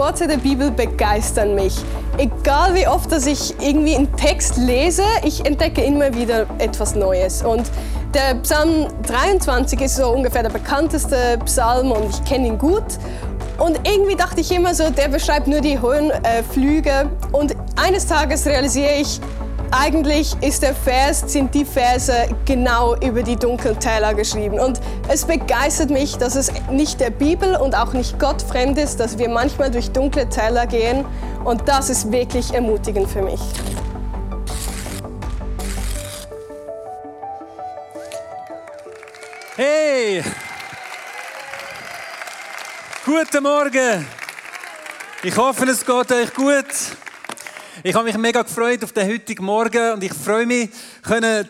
Worte der Bibel begeistern mich. Egal wie oft, dass ich irgendwie einen Text lese, ich entdecke immer wieder etwas Neues. Und der Psalm 23 ist so ungefähr der bekannteste Psalm und ich kenne ihn gut. Und irgendwie dachte ich immer so, der beschreibt nur die hohen äh, Flüge. Und eines Tages realisiere ich, eigentlich ist der Vers, sind die Verse genau über die dunklen Täler geschrieben. Und es begeistert mich, dass es nicht der Bibel und auch nicht Gott fremd ist, dass wir manchmal durch dunkle Täler gehen. Und das ist wirklich ermutigend für mich. Hey! Guten Morgen! Ich hoffe, es geht euch gut. Ich habe mich mega gefreut auf den heutigen Morgen und ich freue mich,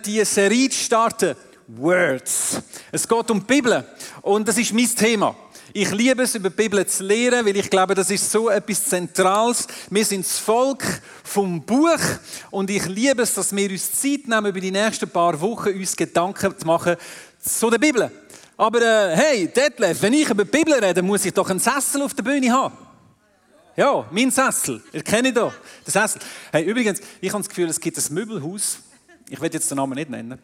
diese Serie starten. Words. Es geht um die Bibel und das ist mein Thema. Ich liebe es, über die Bibel zu lehren, weil ich glaube, das ist so etwas Zentrales. Wir sind das Volk vom Buch und ich liebe es, dass wir uns Zeit nehmen, über die nächsten paar Wochen uns Gedanken zu machen zu der Bibel. Aber äh, hey, Detlef, wenn ich über die Bibel rede, muss ich doch einen Sessel auf der Bühne haben. Ja, mein Sessel. Ihr kennt ihn doch. Der Sessel. Hey, übrigens, ich habe das Gefühl, es gibt ein Möbelhaus. Ich werde jetzt den Namen nicht nennen.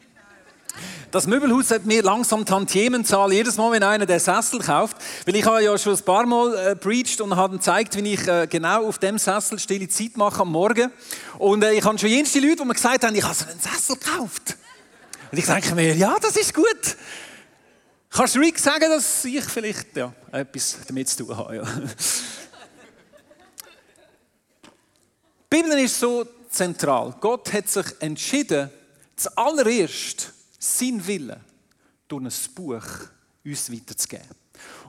Das Möbelhaus hat mir langsam Tantiemenzahl jedes Mal, wenn einer den Sessel kauft. Weil ich habe ja schon ein paar Mal äh, und habe gezeigt, wie ich äh, genau auf dem Sessel stille Zeit mache am Morgen. Und äh, ich habe schon jenste Leute, die mir gesagt haben, ich habe so einen Sessel gekauft. Und ich denke mir, ja, das ist gut. Kannst du Rick sagen, dass ich vielleicht ja, etwas damit zu tun habe? Ja. Die Bibel ist so zentral. Gott hat sich entschieden, zuallererst sein Wille durch ein Buch uns weiterzugeben.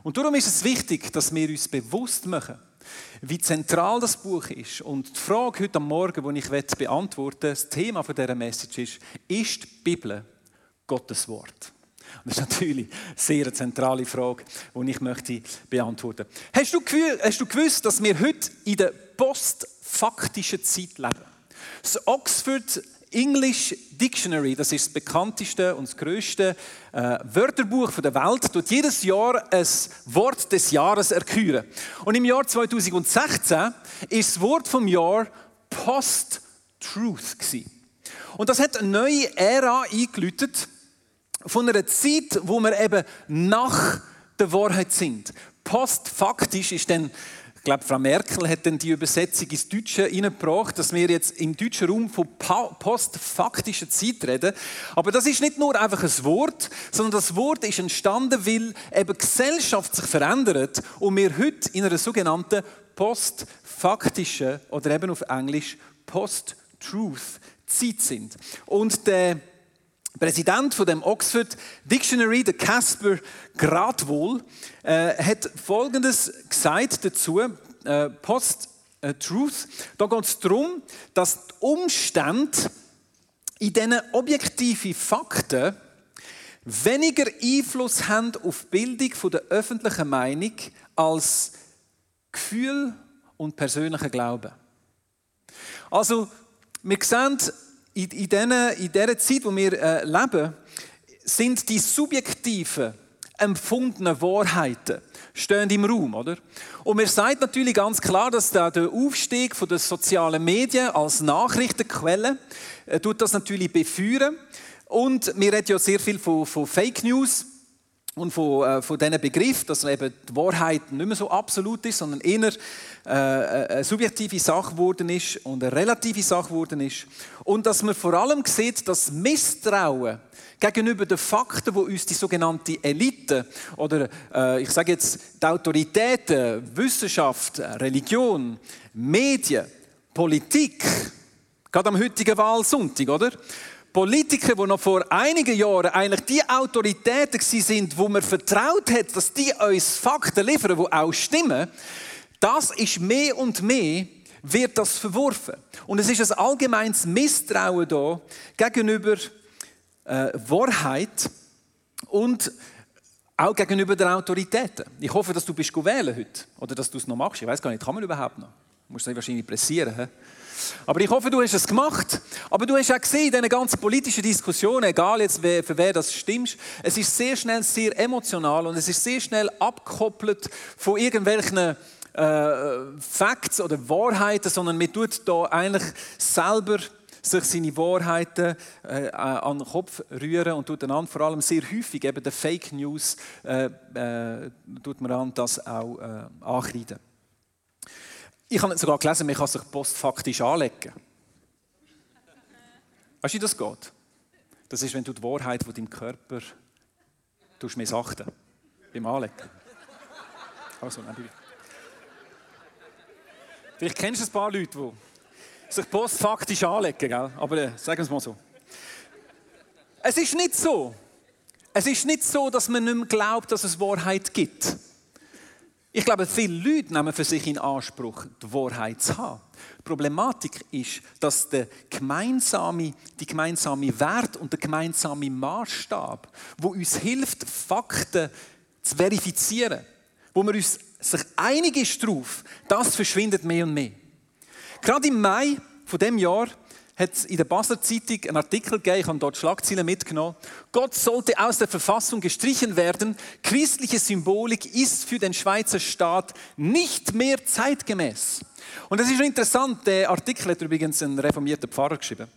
Und darum ist es wichtig, dass wir uns bewusst machen, wie zentral das Buch ist. Und die Frage heute Morgen, die ich beantworten möchte, das Thema dieser Message ist, ist die Bibel Gottes Wort? Das ist natürlich eine sehr zentrale Frage, die ich möchte beantworten möchte. Hast du gewusst, dass wir heute in der Post faktischen Zeit leben. Das Oxford English Dictionary, das ist das bekannteste und das größte äh, Wörterbuch der Welt, tut jedes Jahr ein Wort des Jahres erküren. Und im Jahr 2016 ist das Wort vom Jahr Post-Truth Und das hat eine neue Ära eingeläutet von einer Zeit, wo wir eben nach der Wahrheit sind. Postfaktisch ist dann glaube, Frau Merkel hat dann die Übersetzung ins Deutsche hineingebracht, dass wir jetzt im deutschen Raum von postfaktischer Zeit reden. Aber das ist nicht nur einfach ein Wort, sondern das Wort ist entstanden, weil eben Gesellschaft sich verändert und wir heute in einer sogenannten postfaktischen oder eben auf Englisch Post-Truth Zeit sind. Und der Präsident von dem Oxford Dictionary, der Casper Gradwohl, äh, hat Folgendes gesagt dazu, äh, Post äh, Truth. Da geht es darum, dass die Umstände in diesen objektiven Fakten weniger Einfluss haben auf die Bildung der öffentlichen Meinung als Gefühl und persönlicher Glauben. Also, wir sehen, in, in, dieser, in dieser Zeit, wo wir äh, leben, sind die subjektiven, empfundenen Wahrheiten stehen im Raum, oder? Und mir sagt natürlich ganz klar, dass da der Aufstieg von den sozialen Medien als Nachrichtenquelle äh, tut das natürlich beführen. Und wir reden ja sehr viel von, von Fake News und von, äh, von diesem Begriff, dass eben die Wahrheit nicht mehr so absolut ist, sondern eher äh, eine subjektive Sache geworden ist und eine relative Sache geworden ist. Und dass man vor allem sieht, dass Misstrauen gegenüber den Fakten, wo uns die sogenannte Elite oder äh, ich sage jetzt die Autoritäten, Wissenschaft, Religion, Medien, Politik, gerade am heutigen Wahlsonntag, oder? Politiker, die noch vor einigen Jahren eigentlich die Autoritäten sind, wo man vertraut hat, dass die uns Fakten liefern, die auch stimmen, das ist mehr und mehr wird das verworfen. Und es ist ein allgemeines Misstrauen da gegenüber äh, Wahrheit und auch gegenüber den Autoritäten. Ich hoffe, dass du bist wählen heute oder dass du es noch machst. Ich weiß gar nicht, kann man überhaupt noch? Du musst dich wahrscheinlich pressieren. He? Aber ich hoffe, du hast es gemacht. Aber du hast auch gesehen, in diesen ganzen politischen Diskussionen, egal jetzt für wer das stimmt, es ist sehr schnell sehr emotional und es ist sehr schnell abgekoppelt von irgendwelchen äh, Facts oder Wahrheiten, sondern man tut da eigentlich selber sich seine Wahrheiten äh, an den Kopf rühren und tut dann vor allem sehr häufig eben den Fake News äh, äh, tut man an das auch äh, ankreiden. Ich habe sogar gelesen, man kann sich postfaktisch anlegen. Weißt du, wie das geht? Das ist, wenn du die Wahrheit von deinem Körper missachten beim Anlegen. Also, nein, Vielleicht kennst du ein paar Leute, die sich postfaktisch anlegen, gell? aber äh, sagen wir es mal so. Es ist nicht so. Es ist nicht so, dass man nicht mehr glaubt, dass es Wahrheit gibt. Ich glaube, viele Leute nehmen für sich in Anspruch, die Wahrheit zu haben. Die Problematik ist, dass der gemeinsame, die gemeinsame Wert und der gemeinsame Maßstab, wo uns hilft, Fakten zu verifizieren, wo man uns sich einig ist darauf, das verschwindet mehr und mehr. Gerade im Mai von dem Jahr hat es in der Basler Zeitung einen Artikel gegeben, ich habe dort Schlagzeilen mitgenommen. Gott sollte aus der Verfassung gestrichen werden. Christliche Symbolik ist für den Schweizer Staat nicht mehr zeitgemäß. Und das ist schon interessant, der Artikel hat übrigens ein reformierter Pfarrer geschrieben.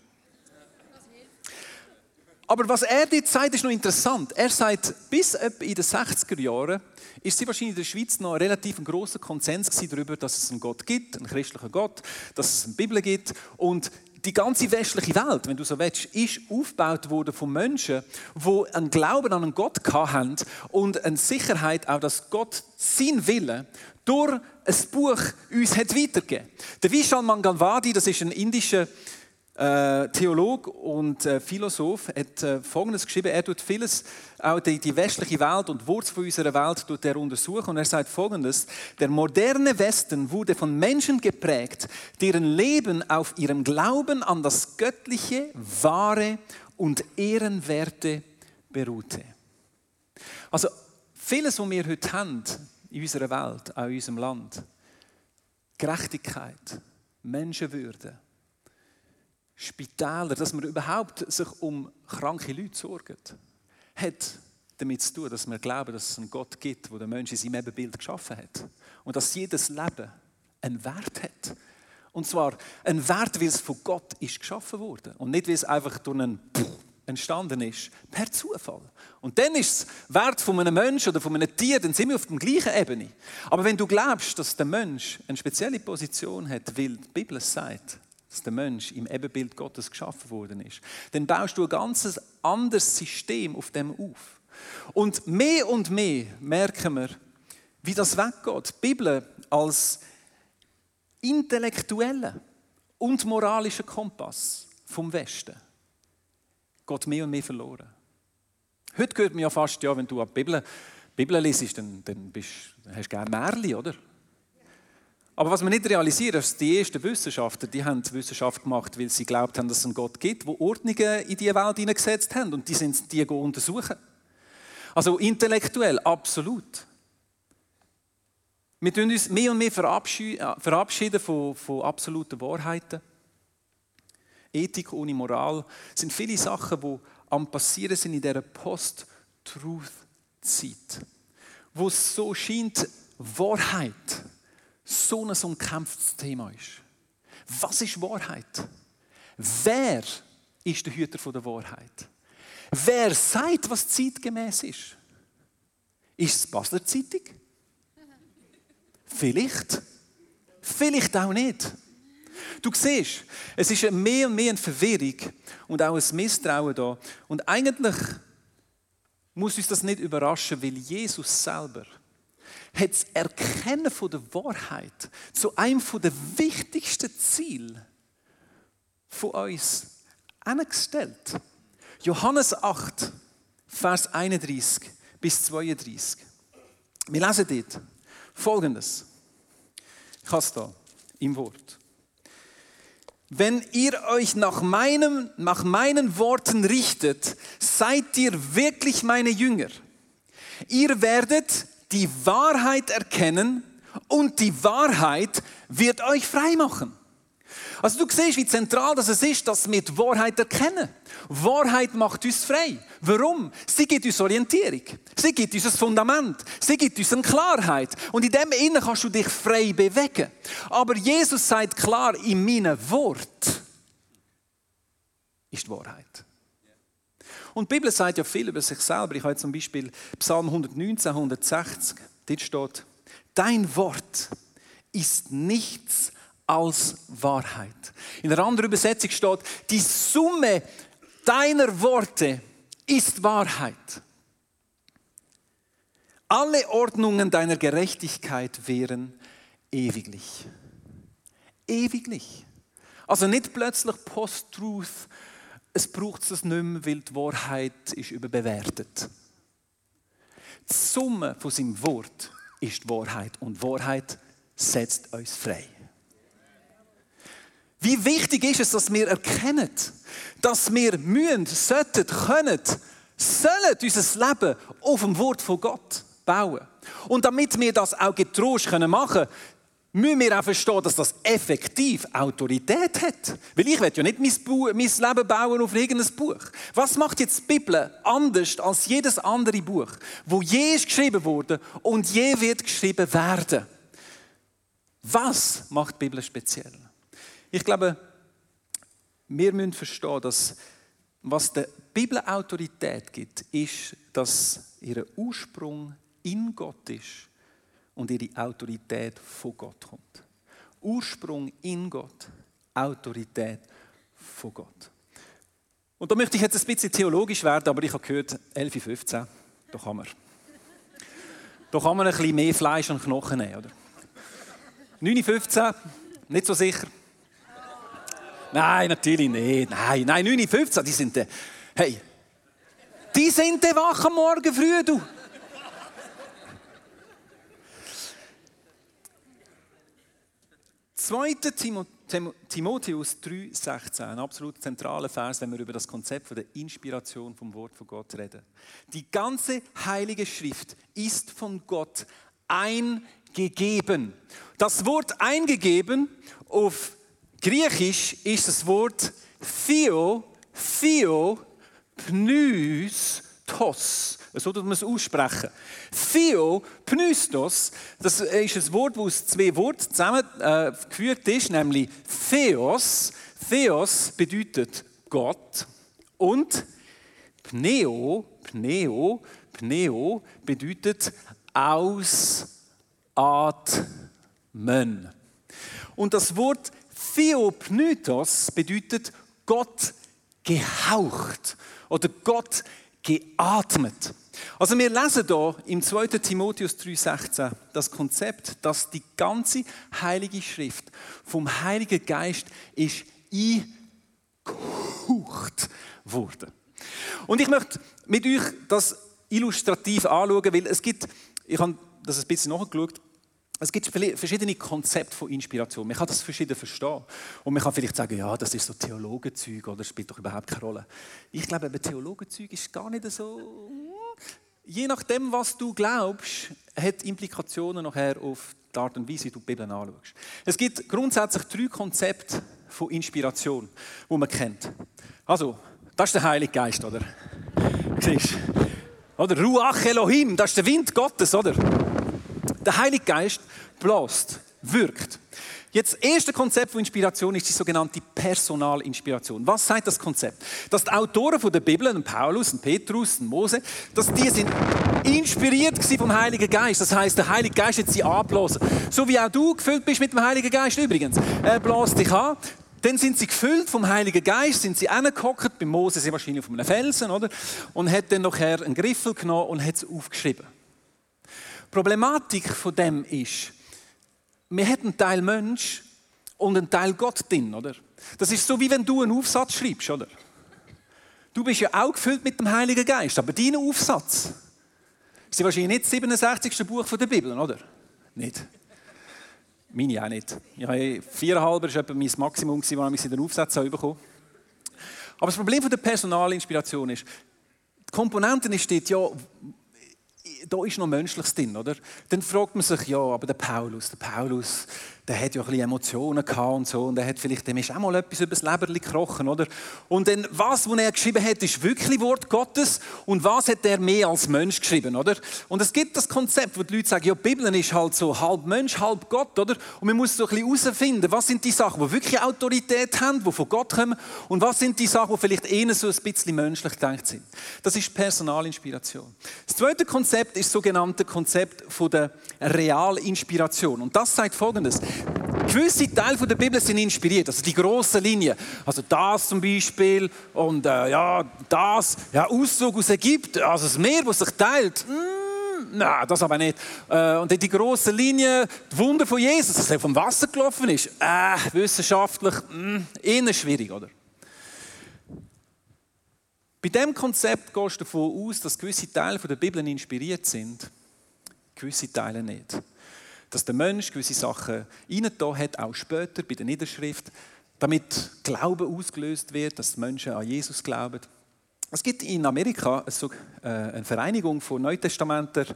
Aber was er dort sagt, ist noch interessant. Er sagt, bis in den 60er Jahren ist sie wahrscheinlich in der Schweiz noch ein relativ großer Konsens darüber, dass es einen Gott gibt, einen christlichen Gott, dass es eine Bibel gibt. Und die ganze westliche Welt, wenn du so willst, ist aufgebaut worden von Menschen, die einen Glauben an einen Gott hatten und eine Sicherheit auch, dass Gott sein Wille durch ein Buch uns hat weitergegeben. Der Vishal Mangalwadi, das ist ein indischer äh, Theolog und äh, Philosoph hat äh, Folgendes geschrieben. Er tut vieles, auch die, die westliche Welt und Wurzel von unserer Welt tut er untersuchen. Und er sagt Folgendes. Der moderne Westen wurde von Menschen geprägt, deren Leben auf ihrem Glauben an das Göttliche, Wahre und Ehrenwerte beruhte. Also vieles, was wir heute haben in unserer Welt, auch in unserem Land, Gerechtigkeit, Menschenwürde, Spitäler, dass man überhaupt sich um kranke Leute sorgt, hat damit zu tun, dass wir glauben, dass es einen Gott gibt, der den Menschen in seinem Ebenbild geschaffen hat. Und dass jedes Leben einen Wert hat. Und zwar einen Wert, weil es von Gott ist geschaffen wurde. Und nicht, weil es einfach durch einen Puh entstanden ist, per Zufall. Und dann ist es Wert von einem Menschen oder von einem Tier, dann sind wir auf der gleichen Ebene. Aber wenn du glaubst, dass der Mensch eine spezielle Position hat, weil die Bibel es sagt, dass der Mensch im Ebenbild Gottes geschaffen worden ist, dann baust du ein ganz anderes System auf dem auf. Und mehr und mehr merken wir, wie das weggeht. Die Bibel als intellektueller und moralischer Kompass vom Westen geht mehr und mehr verloren. Heute gehört mir ja fast, ja, wenn du die Bibel, Bibel liest, dann, dann, bist, hast du gerne Märchen, oder? Aber was man nicht realisiert, ist, die ersten Wissenschaftler, die haben die Wissenschaft gemacht, weil sie glaubt haben, dass es einen Gott gibt, der Ordnungen in die Welt hineingesetzt hat und die sind die untersuchen. Also intellektuell, absolut. Wir tun uns mehr und mehr äh, verabschieden von, von absoluten Wahrheiten. Ethik ohne Moral sind viele Sachen, die am passieren sind in dieser Post-Truth-Zeit, wo es so scheint, Wahrheit so ein umkämpftes Thema ist. Was ist Wahrheit? Wer ist der Hüter der Wahrheit? Wer sagt, was zeitgemäß ist? Ist es Basler Zeitung? Vielleicht. Vielleicht auch nicht. Du siehst, es ist mehr und mehr eine Verwirrung und auch ein Misstrauen da. Und eigentlich muss uns das nicht überraschen, weil Jesus selber hat das Erkennen von der Wahrheit zu einem der wichtigsten Ziele von uns angestellt. Johannes 8, Vers 31 bis 32. Wir lesen dort folgendes. Ich habe es da im Wort. Wenn ihr euch nach, meinem, nach meinen Worten richtet, seid ihr wirklich meine Jünger. Ihr werdet die Wahrheit erkennen und die Wahrheit wird euch frei machen. Also du siehst, wie zentral das ist, dass wir die Wahrheit erkennen. Wahrheit macht uns frei. Warum? Sie gibt uns Orientierung. Sie gibt uns ein Fundament. Sie gibt uns eine Klarheit. Und in dem Innen kannst du dich frei bewegen. Aber Jesus sagt klar, in meinem Wort ist die Wahrheit. Und die Bibel sagt ja viel über sich selber. Ich habe zum Beispiel Psalm 119, 160. Dort steht, dein Wort ist nichts als Wahrheit. In einer anderen Übersetzung steht, die Summe deiner Worte ist Wahrheit. Alle Ordnungen deiner Gerechtigkeit wären ewiglich. Ewiglich. Also nicht plötzlich Post-Truth, es braucht es nicht mehr, weil die Wahrheit ist überbewertet. Die Summe von seinem Wort ist die Wahrheit und Wahrheit setzt uns frei. Wie wichtig ist es, dass wir erkennen, dass wir mühen, sollten, können, sollen unser Leben auf dem Wort von Gott bauen. Und damit wir das auch getrost machen können, müssen wir auch verstehen, dass das effektiv Autorität hat. Weil ich will ja nicht mein, mein Leben bauen auf irgendein Buch. Was macht jetzt die Bibel anders als jedes andere Buch, wo je ist geschrieben wurde und je wird geschrieben werden? Was macht die Bibel speziell? Ich glaube, wir müssen verstehen, dass was der Bibel Autorität gibt, ist, dass ihr Ursprung in Gott ist und ihre Autorität von Gott kommt. Ursprung in Gott, Autorität von Gott. Und da möchte ich jetzt ein bisschen theologisch werden, aber ich habe gehört, 11.15, da kann man. Da kann man ein bisschen mehr Fleisch und Knochen nehmen, oder? 9.15, nicht so sicher. Nein, natürlich nicht. Nein, nein, 9.15, die sind, hey, die sind wach am Morgen früh, du. 2. Timotheus 3,16, ein absolut zentraler Vers, wenn wir über das Konzept der Inspiration vom Wort von Gott reden. Die ganze Heilige Schrift ist von Gott eingegeben. Das Wort eingegeben auf Griechisch ist das Wort Theo, Theo, Pneus, Tos. So tut man es aussprechen. Theo, Pneustos, das ist ein Wort, das aus zwei Worten zusammengeführt ist, nämlich Theos. Theos bedeutet Gott und Pneo, Pneo, Pneo bedeutet ausatmen. Und das Wort Theopneustos bedeutet Gott gehaucht oder Gott geatmet. Also wir lesen hier im 2. Timotheus 3,16 das Konzept, dass die ganze Heilige Schrift vom Heiligen Geist ist eingehaucht worden. Und ich möchte mit euch das illustrativ anschauen, weil es gibt, ich habe das ein bisschen nachgeschaut, es gibt verschiedene Konzepte von Inspiration. Man kann das verschieden verstehen. Und man kann vielleicht sagen, ja, das ist so Theologenzeug oder spielt doch überhaupt keine Rolle. Ich glaube, aber Theologenzeug ist gar nicht so. Je nachdem, was du glaubst, hat Implikationen nachher auf die Art und Weise, wie du die Bibel anschaust. Es gibt grundsätzlich drei Konzepte von Inspiration, die man kennt. Also, das ist der Heilige Geist, oder? Siehst Oder Ruach Elohim, das ist der Wind Gottes, oder? Der Heilige Geist bläst, wirkt. Jetzt, das erste Konzept von Inspiration ist die sogenannte Personalinspiration. Was sagt das Konzept? Dass die Autoren der Bibel, Paulus, Petrus, Mose, dass die sind inspiriert vom Heiligen Geist. Das heißt, der Heilige Geist hat sie anblasen. So wie auch du gefüllt bist mit dem Heiligen Geist übrigens. Er bläst dich an. Dann sind sie gefüllt vom Heiligen Geist, sind sie angehockt, bei Mose sie wahrscheinlich auf einem Felsen, oder? Und hat dann nachher einen Griffel genommen und hat es aufgeschrieben. Problematik von dem ist, wir haben einen Teil Mensch und einen Teil Gott drin, oder? Das ist so, wie wenn du einen Aufsatz schreibst, oder? Du bist ja auch gefüllt mit dem Heiligen Geist, aber dein Aufsatz ist wahrscheinlich nicht das 67. Buch der Bibel, oder? Nicht. Meine auch nicht. Ich habe viereinhalb, war etwa mein Maximum, das ich den Aufsatz bekommen Aber das Problem der Personalinspiration ist, die Komponenten steht ja, da ist noch Menschliches drin, oder? Dann fragt man sich, ja, aber der Paulus, der Paulus, der hat ja ein bisschen Emotionen gehabt und so und er hat vielleicht, dem ist auch mal etwas über das Leberli gekrochen, oder? Und dann, was, was er geschrieben hat, ist wirklich Wort Gottes und was hat er mehr als Mensch geschrieben, oder? Und es gibt das Konzept, wo die Leute sagen, ja, die Bibel ist halt so halb Mensch, halb Gott, oder? Und man muss so ein bisschen herausfinden, was sind die Sachen, die wirklich Autorität haben, die von Gott kommen und was sind die Sachen, die vielleicht eher so ein bisschen menschlich gedacht sind. Das ist Personalinspiration. Das zweite Konzept ist das sogenannte Konzept von der Realinspiration und das sagt Folgendes. Gewisse Teile der Bibel sind inspiriert, also die große Linie. Also das zum Beispiel und äh, ja, das, ja, Auszug aus Ägypten, also das Meer, das sich teilt. Mm, Nein, das aber nicht. Äh, und die große Linie, die Wunder von Jesus, dass er vom Wasser gelaufen ist, äh, wissenschaftlich mm, eher schwierig, oder? Bei diesem Konzept gehst du davon aus, dass gewisse Teile der Bibel inspiriert sind, gewisse Teile nicht dass der Mensch gewisse Sachen reingetan hat, auch später bei der Niederschrift, damit Glauben ausgelöst wird, dass Menschen an Jesus glauben. Es gibt in Amerika äh, eine Vereinigung von Neutestamentler,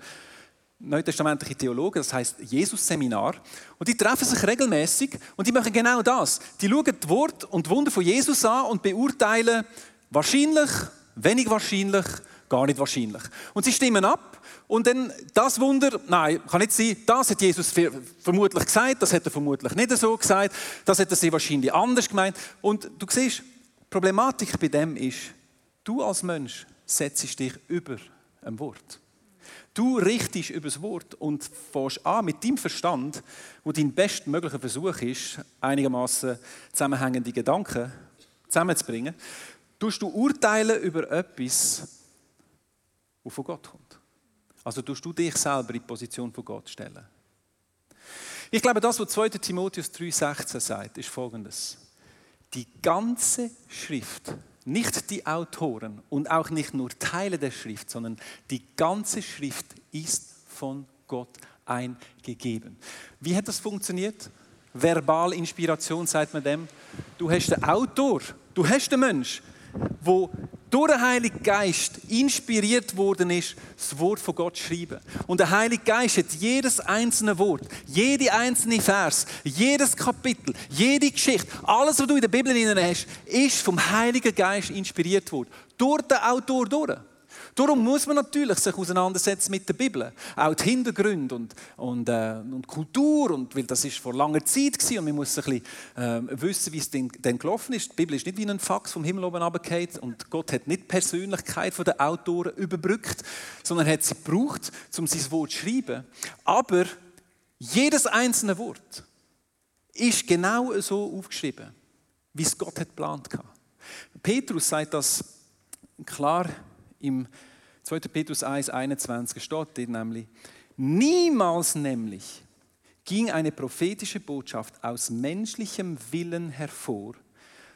neutestamentlichen Theologen, das heißt Jesus-Seminar. Und die treffen sich regelmäßig und die machen genau das. Die schauen das Wort und Wunder von Jesus an und beurteilen wahrscheinlich, wenig wahrscheinlich, gar nicht wahrscheinlich. Und sie stimmen ab und dann das Wunder, nein, kann nicht sein, das hat Jesus vermutlich gesagt, das hat er vermutlich nicht so gesagt, das hat er sie wahrscheinlich anders gemeint. Und du siehst, die Problematik bei dem ist, du als Mensch setzt dich über ein Wort. Du richtest über das Wort und fährst an mit deinem Verstand, wo dein bestmöglicher Versuch ist, einigermaßen zusammenhängende Gedanken zusammenzubringen, tust du urteilen über etwas, das von Gott kommt. Also tust du dich selber in die Position von Gott stellen. Ich glaube, das, was 2. Timotheus 3,16 sagt, ist folgendes. Die ganze Schrift, nicht die Autoren und auch nicht nur Teile der Schrift, sondern die ganze Schrift ist von Gott eingegeben. Wie hat das funktioniert? Verbalinspiration sagt man dem. Du hast den Autor, du hast den Mensch, wo durch den Heiligen Geist inspiriert worden ist, das Wort von Gott zu schreiben. Und der Heilige Geist hat jedes einzelne Wort, jede einzelne Vers, jedes Kapitel, jede Geschichte, alles, was du in der Bibel hast, ist vom Heiligen Geist inspiriert worden. Durch den Autor durch. Darum muss man natürlich sich auseinandersetzen mit der Bibel. Auch die Hintergründe und, und, äh, und Kultur, und, weil das ist vor langer Zeit war und man muss ein bisschen äh, wissen, wie es denn, denn gelaufen ist. Die Bibel ist nicht wie ein Fax vom Himmel oben runtergefallen und Gott hat nicht die Persönlichkeit der Autoren überbrückt, sondern hat sie gebraucht, um sein Wort zu schreiben. Aber jedes einzelne Wort ist genau so aufgeschrieben, wie es Gott hat geplant hat. Petrus sagt das klar im 2. Petrus 1, 21 steht dort nämlich, niemals nämlich ging eine prophetische Botschaft aus menschlichem Willen hervor,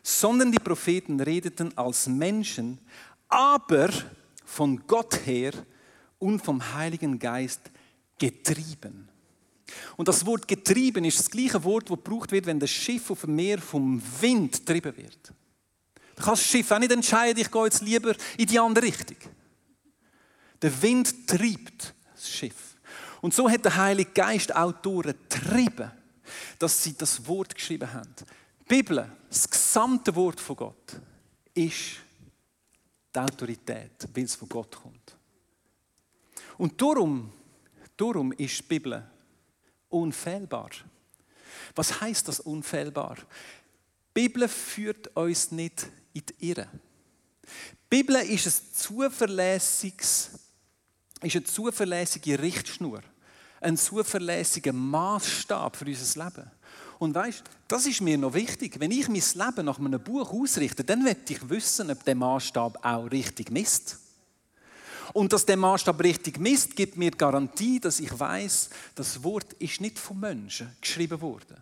sondern die Propheten redeten als Menschen, aber von Gott her und vom Heiligen Geist getrieben. Und das Wort getrieben ist das gleiche Wort, das gebraucht wird, wenn das Schiff auf dem Meer vom Wind getrieben wird. Du kannst das Schiff auch nicht entscheiden, ich gehe jetzt lieber in die andere Richtung. Der Wind treibt das Schiff. Und so hat der Heilige Geist Autoren getrieben, dass sie das Wort geschrieben haben. Die Bibel, das gesamte Wort von Gott, ist die Autorität, weil es von Gott kommt. Und darum, darum ist die Bibel unfehlbar. Was heißt das unfehlbar? Die Bibel führt uns nicht in die Irre. Die Bibel ist ein zuverlässiges, ist eine zuverlässige Richtschnur, ein zuverlässiger Maßstab für unser Leben. Und weißt, das ist mir noch wichtig. Wenn ich mein Leben nach einem Buch ausrichte, dann möchte ich wissen, ob der Maßstab auch richtig misst. Und dass der Maßstab richtig misst, gibt mir Garantie, dass ich weiß, das Wort ist nicht von Menschen geschrieben worden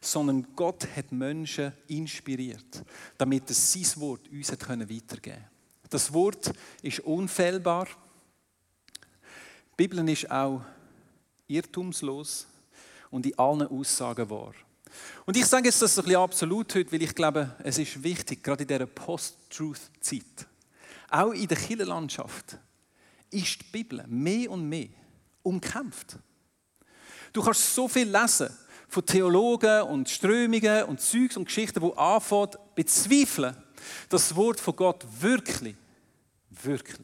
sondern Gott hat Menschen inspiriert, damit es sein Wort uns weitergeben können. Das Wort ist unfehlbar. Die Bibel ist auch irrtumslos und in allen Aussagen wahr. Und ich sage jetzt das ein bisschen absolut heute, weil ich glaube, es ist wichtig, gerade in dieser Post-Truth-Zeit, auch in der Kirchenlandschaft, ist die Bibel mehr und mehr umkämpft. Du kannst so viel lesen von Theologen und Strömungen und Zeugs und Geschichten, die anfangen, bezweifeln, dass das Wort von Gott wirklich, wirklich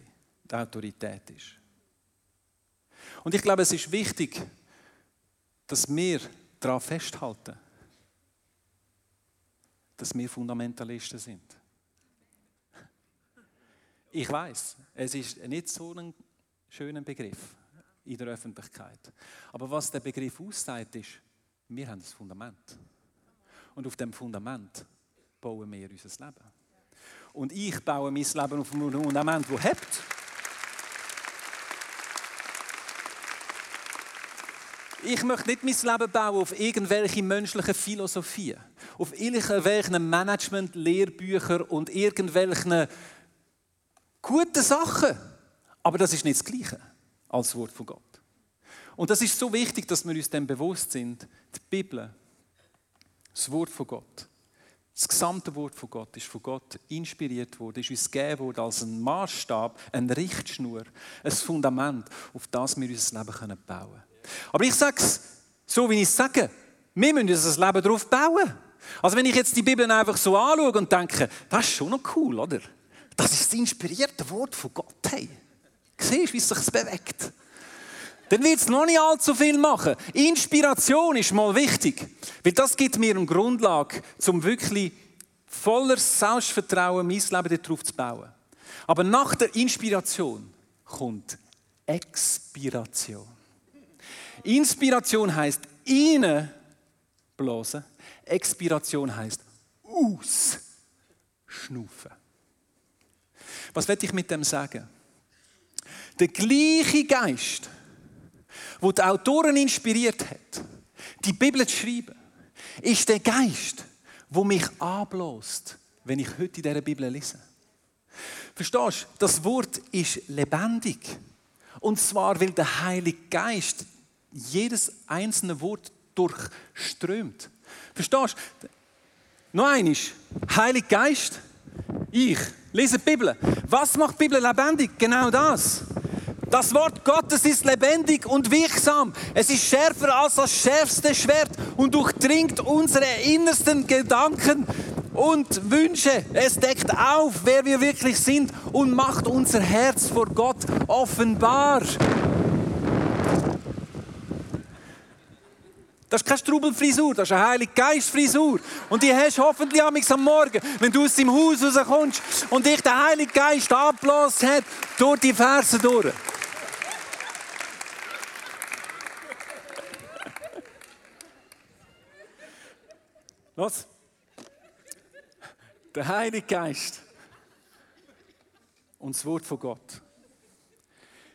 die Autorität ist. Und ich glaube, es ist wichtig, dass wir daran festhalten, dass wir Fundamentalisten sind. Ich weiß, es ist nicht so ein schöner Begriff in der Öffentlichkeit. Aber was der Begriff aussagt, ist, wir haben das Fundament. Und auf dem Fundament bauen wir unser Leben. Und ich baue mein Leben auf einem Fundament, das hebt. Ich möchte nicht mein Leben bauen auf irgendwelche menschlichen Philosophien, auf irgendwelchen Management-Lehrbücher und irgendwelchen guten Sachen. Aber das ist nicht das Gleiche als das Wort von Gott. Und das ist so wichtig, dass wir uns dem bewusst sind. Die Bibel, das Wort von Gott, das gesamte Wort von Gott ist von Gott inspiriert worden, ist uns gegeben worden als ein Maßstab, eine Richtschnur, ein Fundament, auf das wir unser Leben bauen können. Aber ich sage es so, wie ich es sage. Wir müssen unser Leben darauf bauen. Also wenn ich jetzt die Bibel einfach so anschaue und denke, das ist schon noch cool, oder? Das ist das inspirierte Wort von Gott. Hey, siehst du, wie es sich bewegt? Dann wird es noch nicht allzu viel machen. Inspiration ist mal wichtig, weil das gibt mir eine Grundlage, um wirklich voller Selbstvertrauen mein Leben darauf zu bauen. Aber nach der Inspiration kommt Expiration. Inspiration heißt blasen. Expiration heißt ausschnaufen. Was werde ich mit dem sagen? Der gleiche Geist, wo die Autoren inspiriert hat, die Bibel zu schreiben, ist der Geist, wo mich anbläst, wenn ich heute in dieser Bibel lese. Verstehst du? Das Wort ist lebendig. Und zwar, weil der Heilige Geist jedes einzelne Wort durchströmt. Verstehst du? Noch eines. Heilig Geist, ich lese die Bibel. Was macht die Bibel lebendig? Genau das. Das Wort Gottes ist lebendig und wirksam. Es ist schärfer als das schärfste Schwert und durchdringt unsere innersten Gedanken und Wünsche. Es deckt auf, wer wir wirklich sind und macht unser Herz vor Gott offenbar. Das ist keine Strubelfrisur, das ist eine Heilige Geistfrisur. Und die hast du hoffentlich am Morgen, wenn du aus dem Haus rauskommst und dich der Heilige Geist abgeblasen hat, durch die Fersen durch. Was? Der Heilige Geist und das Wort von Gott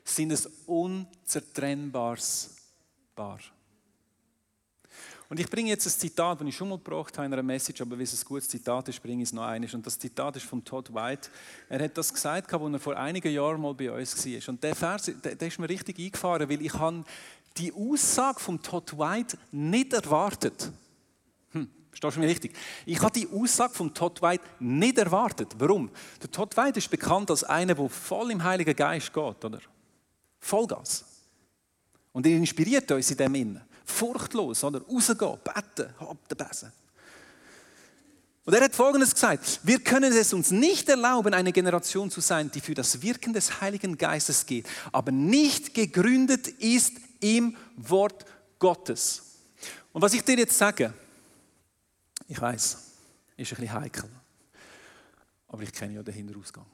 sind ein unzertrennbares Paar. Und ich bringe jetzt ein Zitat, das ich schon mal gebracht habe in einer Message, aber wie es ein gutes Zitat ist, bringe ich es noch eines. Und das Zitat ist von Todd White. Er hat das gesagt, als er vor einigen Jahren mal bei uns war. Und der Vers, der, der ist mir richtig eingefahren, weil ich habe die Aussage von Todd White nicht erwartet. Hm, verstehst du mich richtig? Ich habe die Aussage von Todd White nicht erwartet. Warum? Der Todd White ist bekannt als einer, der voll im Heiligen Geist geht, oder? Vollgas. Und er inspiriert uns in dem Innen furchtlos, oder? Rausgehen, beten, hab den Besen. Und er hat Folgendes gesagt, wir können es uns nicht erlauben, eine Generation zu sein, die für das Wirken des Heiligen Geistes geht, aber nicht gegründet ist im Wort Gottes. Und was ich dir jetzt sage, ich weiß, ist ein bisschen heikel, aber ich kenne ja den Hinterausgang.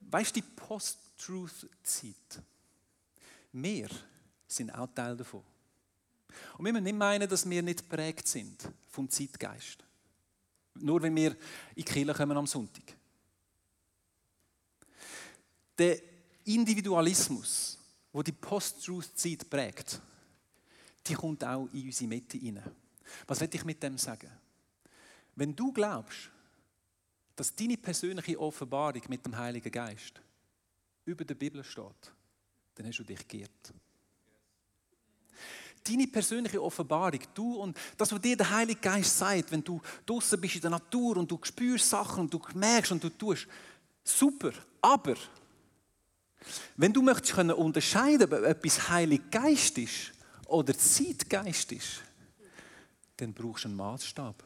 Weißt du, die Post-Truth-Zeit, wir sind auch Teil davon. Und wir müssen nicht meinen, dass wir nicht geprägt sind vom Zeitgeist. Nur wenn wir in die Kirche kommen am Sonntag. Der Individualismus, wo die Post-Truth-Zeit prägt, die kommt auch in unsere Mitte hinein. Was will ich mit dem sagen? Wenn du glaubst, dass deine persönliche Offenbarung mit dem Heiligen Geist über der Bibel steht, dann hast du dich geirrt. Deine persönliche Offenbarung, du und das, was dir der Heilige Geist sagt, wenn du draußen bist in der Natur und du spürst Sachen und du merkst und du tust, super. Aber Wenn du möchtest können unterscheiden, ob etwas Heilig Geist ist oder Zeitgeist ist, dann brauchst du einen Maßstab.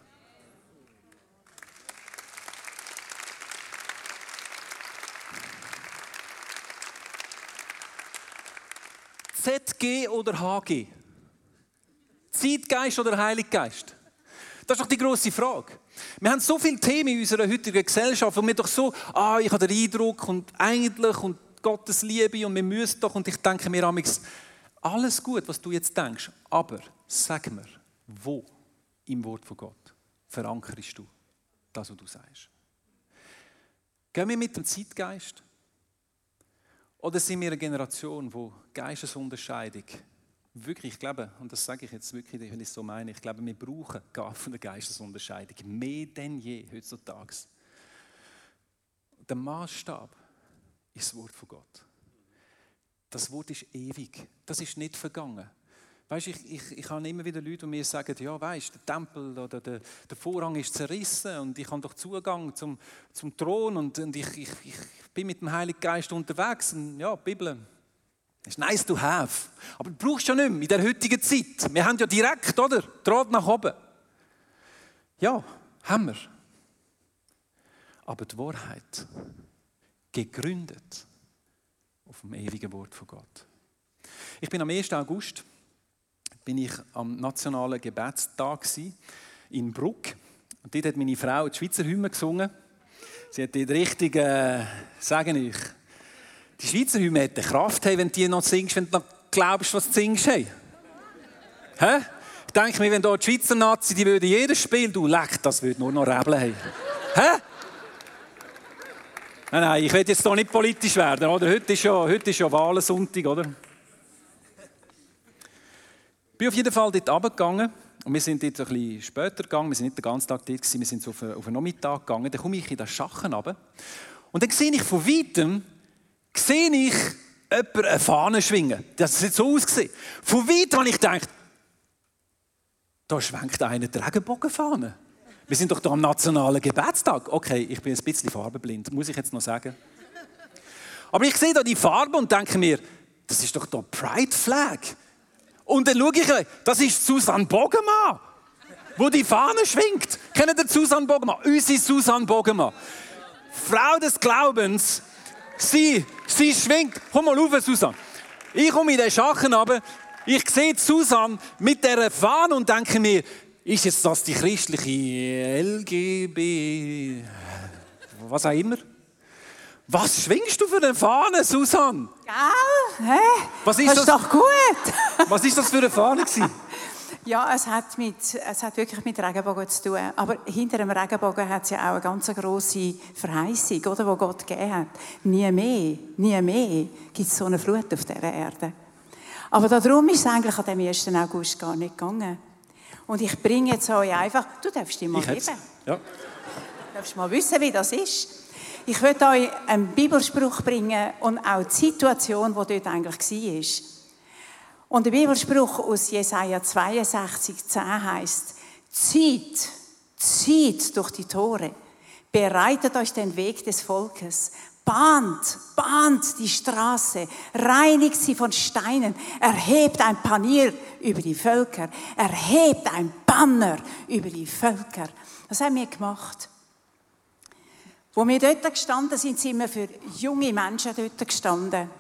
ZG oder HG? Zeitgeist oder Heiliggeist? Das ist doch die große Frage. Wir haben so viele Themen in unserer heutigen Gesellschaft, wo wir doch so, ah, ich habe den Eindruck und eigentlich und Gottes Liebe und wir müssen doch und ich denke mir amigs, alles gut, was du jetzt denkst, aber sag mir, wo im Wort von Gott verankerst du das, was du sagst? Gehen wir mit dem Zeitgeist? Oder sind wir eine Generation, wo Geistesunterscheidung wirklich, ich glaube, und das sage ich jetzt wirklich, weil ich es so meine, ich glaube, wir brauchen von der Geistesunterscheidung mehr denn je heutzutage. Der Maßstab ist das Wort von Gott. Das Wort ist ewig. Das ist nicht vergangen. Weißt, ich, ich, ich habe immer wieder Leute, die mir sagen, ja, weißt, der Tempel oder der, der Vorhang ist zerrissen und ich habe doch Zugang zum, zum Thron und, und ich, ich, ich bin mit dem Heiligen Geist unterwegs. Und ja, Bibel ist nice to have. Aber du brauchst ja nicht mehr in der heutigen Zeit. Wir haben ja direkt, oder? Draht nach oben. Ja, haben wir. Aber die Wahrheit, gegründet auf dem ewigen Wort von Gott. Ich bin am 1. August bin ich am nationalen Gebetstag in Bruck. Und dort hat meine Frau die Schweizer Hymne gesungen. Sie hat dort richtig, äh, sagen ich, die Schweizer Hymne hat Kraft, wenn du die noch singst, wenn du noch glaubst, was du singst. Hey. Hä? Ich denke mir, wenn da die Schweizer Nazi, die würde jedes Spiel, du leck, das würde nur noch rebeln. Hey. Hä? Nein, nein, ich will jetzt hier nicht politisch werden, oder? Heute ist ja, heute ist ja Wahlensonntag, oder? Ich bin auf jeden Fall dort runtergegangen und wir sind dort ein bisschen später gegangen, wir sind nicht den ganzen Tag dort, wir sind auf, einen, Nachmittag gegangen, dann komme ich in das Schachen runter und dann sehe ich von Weitem, sehe ich jemanden eine Fahne schwingen. Das hat so ausgesehen. Von weitem habe ich gedacht, da schwenkt einer die Regenbogenfahne. Wir sind doch da am nationalen Gebetstag. Okay, ich bin ein bisschen farbenblind, muss ich jetzt noch sagen. Aber ich sehe da die Farbe und denke mir, das ist doch der Pride Flag. Und dann schaue ich, das ist Susanne Bogemann, wo die Fahne schwingt. Kennt ihr Susanne Bogemann? Unsere Susanne Bogemann. Frau des Glaubens. Sie, sie schwingt. Komm mal rauf, Susanne. Ich komme in den Schachen aber ich sehe Susanne mit dieser Fahne und denke mir, ist jetzt das die christliche LGB, was auch immer? Was schwingst du für eine Fahne, Susanne? Gell? Hä? Was ist das das? ist doch gut. Was ist das für eine Fahne gewesen? Ja, es hat, mit, es hat wirklich mit Regenbogen zu tun. Aber hinter dem Regenbogen hat es ja auch eine ganz grosse Verheißung, oder, wo Gott gegeben hat. Nie mehr, nie mehr gibt es so eine Flut auf dieser Erde. Aber darum ist es eigentlich an dem 1. August gar nicht gegangen. Und ich bringe jetzt euch einfach, du darfst dir mal Ich hätt's. Ja. Du darfst mal wissen, wie das ist. Ich möchte euch einen Bibelspruch bringen und auch die Situation, die dort eigentlich war. Und der Bibelspruch aus Jesaja 62, 10 heißt: Zieht, zieht durch die Tore, bereitet euch den Weg des Volkes, bahnt, bahnt die Straße, reinigt sie von Steinen, erhebt ein Panier über die Völker, erhebt ein Banner über die Völker. Das haben wir gemacht. Wo wir dort gestanden sind, sind wir für junge Menschen dort gestanden.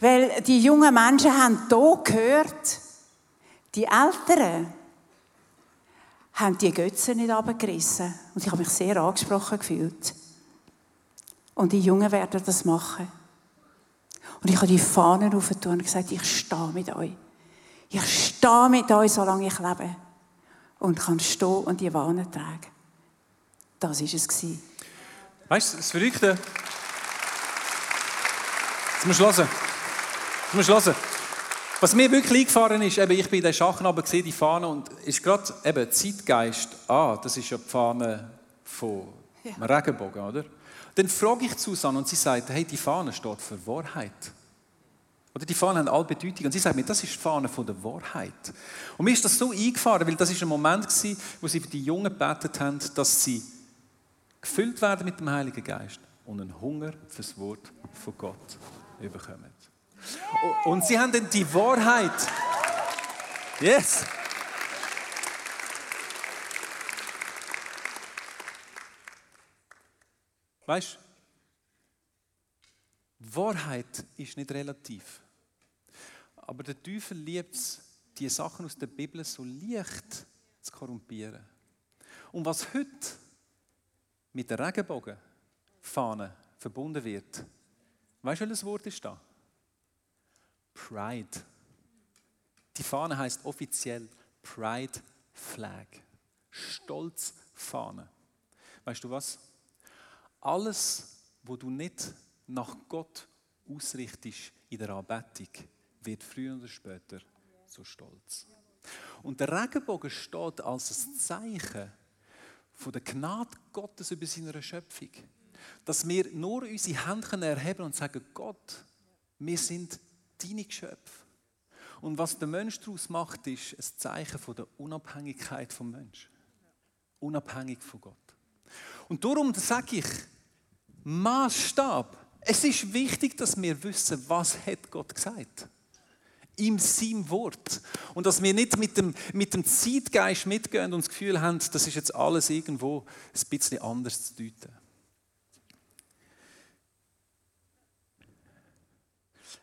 Weil die jungen Menschen haben hier gehört, die Älteren haben die Götze nicht abgerissen. Und ich habe mich sehr angesprochen gefühlt. Und die Jungen werden das machen. Und ich habe die Fahnen aufgetan und gesagt, ich stehe mit euch. Ich stehe mit euch, solange ich lebe. Und kann stehen und die Fahnen tragen. Das war es. gewesen. Weißt du, das Verrückte. Jetzt musst du hören. Jetzt musst du hören. Was mir wirklich eingefahren ist, eben, ich bin in den Schachen aber gesehen, die Fahne, und ist gerade eben Zeitgeist, ah, das ist ja die Fahne von einem Regenbogen, oder? Dann frage ich Susanne und sie sagt, hey, die Fahne steht für Wahrheit. Oder die Fahnen haben alle Bedeutung. Und sie sagt mir, das ist die Fahne von der Wahrheit. Und mir ist das so eingefahren, weil das ist ein Moment gewesen, wo sie für die Jungen gebetet haben, dass sie gefüllt werden mit dem Heiligen Geist und einen Hunger fürs Wort von Gott bekommen. Und sie haben dann die Wahrheit. Yes! Weißt du, Wahrheit ist nicht relativ. Aber der Teufel liebt es, die Sachen aus der Bibel so leicht zu korrumpieren. Und was heute mit der Regenbogenfahne verbunden wird, weißt du, welches Wort ist da? Pride. Die Fahne heißt offiziell Pride Flag. Stolzfahne. Weißt du was? Alles, wo du nicht nach Gott ausrichtest in der Anbetung, wird früher oder später so stolz. Und der Regenbogen steht als ein Zeichen von der Gnade Gottes über seine Schöpfung. Dass wir nur unsere Hände erheben und sagen, Gott, wir sind deine Geschöpfe. Und was der Mensch daraus macht, ist ein Zeichen von der Unabhängigkeit vom Mensch. Unabhängig von Gott. Und darum sage ich, Maßstab. Es ist wichtig, dass wir wissen, was hat Gott gesagt in seinem Wort. Und dass wir nicht mit dem, mit dem Zeitgeist mitgehen und das Gefühl haben, das ist jetzt alles irgendwo ein bisschen anders zu deuten.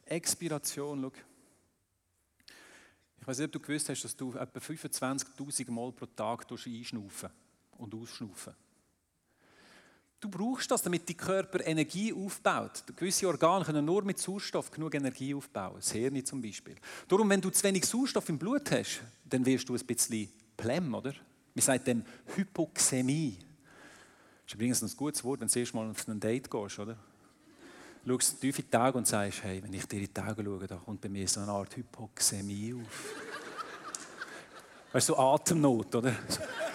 Expiration, schau. Ich weiß nicht, ob du gewusst hast, dass du etwa 25.000 Mal pro Tag einschnaufen und ausschnaufen. Du brauchst das, damit dein Körper Energie aufbaut. Gewisse Organe können nur mit Sauerstoff genug Energie aufbauen. Das Hirn zum Beispiel. Darum, wenn du zu wenig Sauerstoff im Blut hast, dann wirst du ein bisschen plem, oder? Wir sagen dann Hypoxämie. Das ist übrigens ein gutes Wort, wenn du erst mal auf ein Date gehst, oder? Du schaust tief in die Augen und sagst, hey, wenn ich dir in die Augen schaue, da kommt bei mir so eine Art Hypoxämie auf. Weißt du, so Atemnot, oder?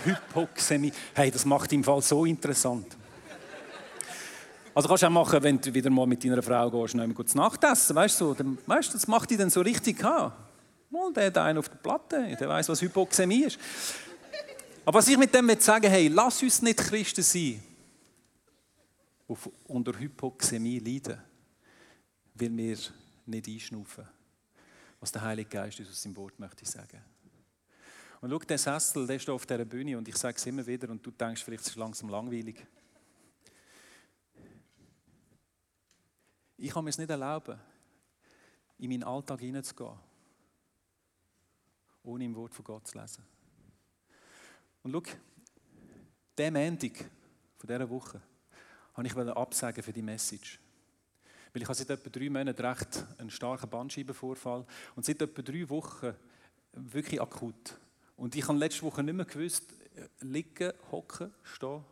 Hypoxämie. Hey, das macht im Fall so interessant. Also kannst du auch machen, wenn du wieder mal mit deiner Frau gehst, noch gut zu Nacht essen, weißt du, dann, weißt, das macht die dann so richtig ha. Mal, der hat einen auf der Platte, der weiß, was Hypoxämie ist. Aber was ich mit dem sagen hey, lass uns nicht Christen sein, die unter Hypoxämie leiden, weil wir nicht einschnaufen, was der Heilige Geist uns aus seinem Wort möchte sagen. Und schau, der Sessel, der steht auf dieser Bühne und ich sage es immer wieder und du denkst, vielleicht ist es langsam langweilig. Ich kann mir es nicht erlauben, in meinen Alltag hineinzugehen, ohne im Wort von Gott zu lesen. Und schau, der Montag von dieser Woche habe ich absagen für die Message. Weil ich habe seit etwa drei Monaten recht einen starken Bandscheibenvorfall und seit etwa drei Wochen wirklich akut. Und ich habe letzte Woche nicht mehr gewusst, liegen, hocken, stehen.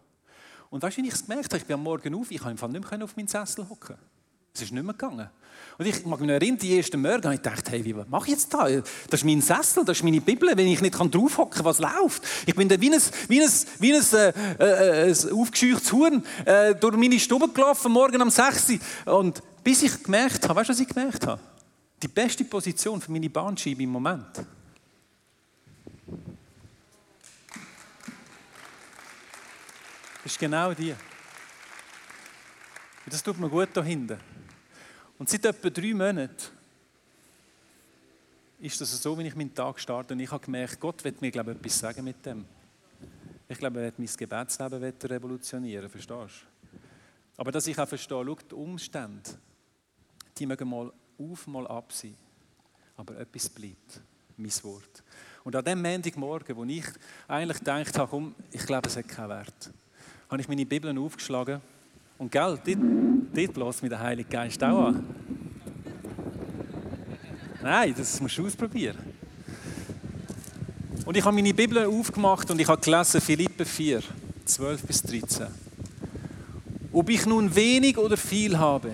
Und weißt du, wie ich es gemerkt habe? Ich bin am Morgen auf, ich Fall nicht mehr auf meinen Sessel hocken. Es ist nicht mehr gegangen. Und ich mag mich erinnern, die ersten Morgen habe ich gedacht, hey, wie mache ich jetzt da? Das ist mein Sessel, das ist meine Bibel, wenn ich nicht draufhocken kann, was läuft. Ich bin da wie ein, wie ein, wie ein, äh, äh, ein aufgescheuchtes Huhn äh, durch meine Stube gelaufen, morgen um 6 Uhr. Und bis ich gemerkt habe, weißt du, was ich gemerkt habe? Die beste Position für meine Bahnscheibe im Moment. Ist genau die. Das tut mir gut da hinten. Und seit etwa drei Monaten ist das so, wie ich meinen Tag starte. Und ich habe gemerkt, Gott wird mir glaube ich, etwas sagen mit dem. Ich glaube, er wird mein Gebetsleben revolutionieren, verstehst du? Aber dass ich auch verstehe, schau, die Umstände, die mögen mal auf, mal ab sein. Aber etwas bleibt, mein Wort. Und an dem Montagmorgen, wo ich eigentlich gedacht habe, komm, ich glaube, es hat keinen Wert, habe ich meine Bibel aufgeschlagen und gell, dort, dort bläst mir der Heilige Geist auch an. Nein, das musst du ausprobieren. Und ich habe meine Bibel aufgemacht und ich habe gelesen Philippe 4, 12 bis 13. Ob ich nun wenig oder viel habe,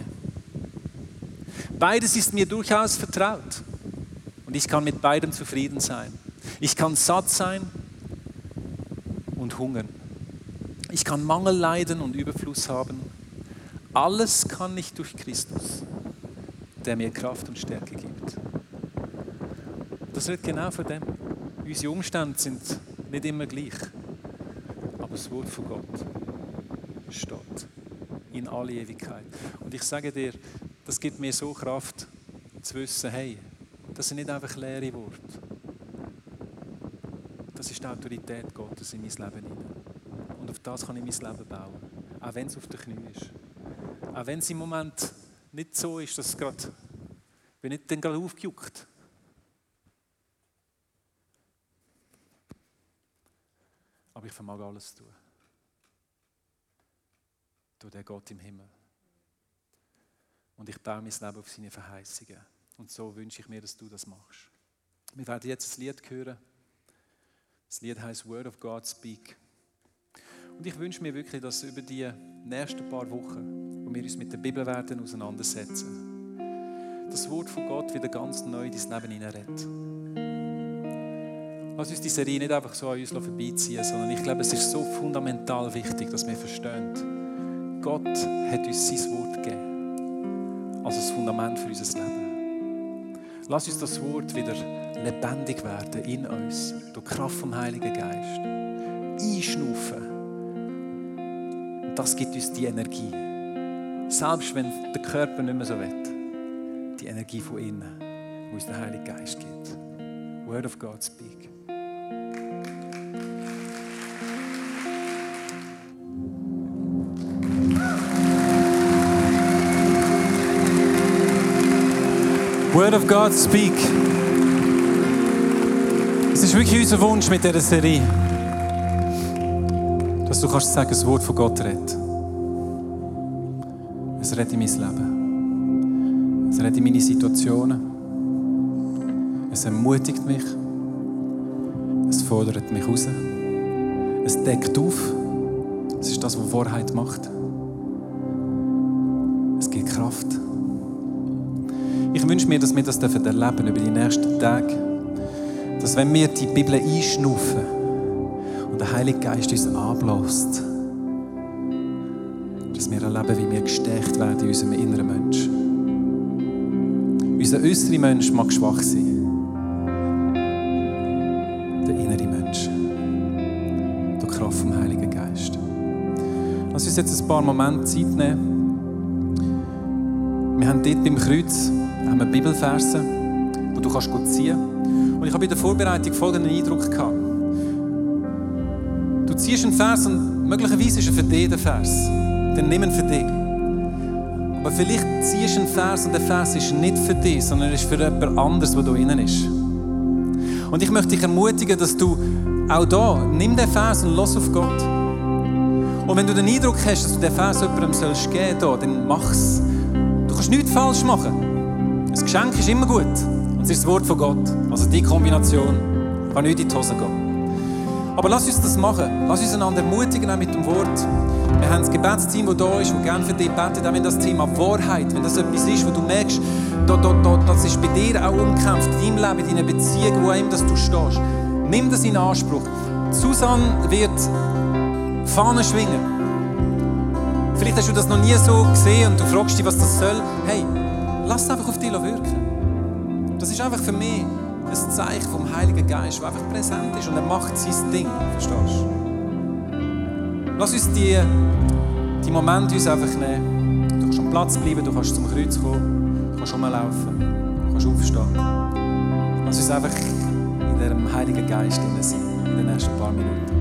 beides ist mir durchaus vertraut. Und ich kann mit beidem zufrieden sein. Ich kann satt sein und hungern. Ich kann Mangel leiden und Überfluss haben. Alles kann ich durch Christus, der mir Kraft und Stärke gibt. Das wird genau von dem. Unsere Umstände sind nicht immer gleich. Aber das Wort von Gott steht in alle Ewigkeit. Und ich sage dir, das gibt mir so Kraft, zu wissen, hey, das sind nicht einfach leere Worte. Das ist die Autorität Gottes in mein Leben hinein. Und auf das kann ich mein Leben bauen. Auch wenn es auf den Knie ist. Auch wenn es im Moment nicht so ist, dass gerade, bin nicht dann gerade aufgejuckt. Aber ich vermag alles tun. Durch den Gott im Himmel. Und ich baue mein Leben auf seine Verheißungen. Und so wünsche ich mir, dass du das machst. Wir werden jetzt ein Lied hören. Das Lied heißt Word of God Speak. Und ich wünsche mir wirklich, dass über die nächsten paar Wochen, wo wir uns mit der Bibel werden auseinandersetzen, das Wort von Gott wieder ganz neu in dein Leben hineinredet. Lass uns die Serie nicht einfach so an uns vorbeiziehen, sondern ich glaube, es ist so fundamental wichtig, dass wir verstehen, Gott hat uns sein Wort gegeben, als das Fundament für unser Leben. Lass uns das Wort wieder lebendig werden in uns, durch Kraft vom Heiligen Geist. Einschnaufen. Und das gibt uns die Energie. Selbst wenn der Körper nicht mehr so will. Die Energie von innen, wo uns der Heilige Geist gibt. Word of God speak. Word of God speak. Es ist wirklich unser Wunsch mit dieser Serie, dass du kannst sagen, das Wort von Gott redet. Redet in mein Leben. Es redet in meine Situationen. Es ermutigt mich. Es fordert mich raus. Es deckt auf. Es ist das, was Wahrheit macht. Es gibt Kraft. Ich wünsche mir, dass wir das erleben dürfen über die nächsten Tage. Dass wenn wir die Bibel einschnaufen und der Heilige Geist uns anbläst, erleben, wie wir gestärkt werden in unserem inneren Mensch. Unser äußerer Mensch mag schwach sein. Der innere Mensch. Durch Kraft vom Heiligen Geist. Lass uns jetzt ein paar Momente Zeit nehmen. Wir haben dort beim Kreuz haben wir Bibelverse, die du kannst ziehen Und ich habe in der Vorbereitung folgenden Eindruck gehabt. Du ziehst einen Vers und möglicherweise ist er für dich der Vers. Dann nimm ihn für dich. Aber vielleicht ziehst du einen Vers und der Vers ist nicht für dich, sondern ist für jemand anderes, der da drinnen ist. Und ich möchte dich ermutigen, dass du auch da, nimm den Vers und los auf Gott. Und wenn du den Eindruck hast, dass du den Vers jemandem sollst geben sollst, dann mach's. Du kannst nichts falsch machen. Das Geschenk ist immer gut. Und es ist das Wort von Gott. Also die Kombination kann nicht in die Hose gehen. Aber lass uns das machen. Lass uns einander ermutigen mit dem Wort. Wir haben das Gebetsteam, das da ist, das gerne für dich betet, auch wenn das Thema Wahrheit, wenn das etwas ist, wo du merkst, da, da, da, das ist bei dir auch umkämpft, in deinem Leben, in deiner Beziehung, wo immer dass du stehst. Nimm das in Anspruch. Susan wird Fahnen schwingen. Vielleicht hast du das noch nie so gesehen und du fragst dich, was das soll. Hey, lass es einfach auf dich wirken. Das ist einfach für mich ein Zeichen vom Heiligen Geist, der einfach präsent ist und er macht sein Ding. Verstehst du? Lass uns die, die Momente uns einfach nehmen. Du kannst am Platz bleiben, du kannst zum Kreuz kommen, du kannst rumlaufen, du kannst aufstehen. Lass uns einfach in diesem Heiligen Geist sein, in den nächsten paar Minuten.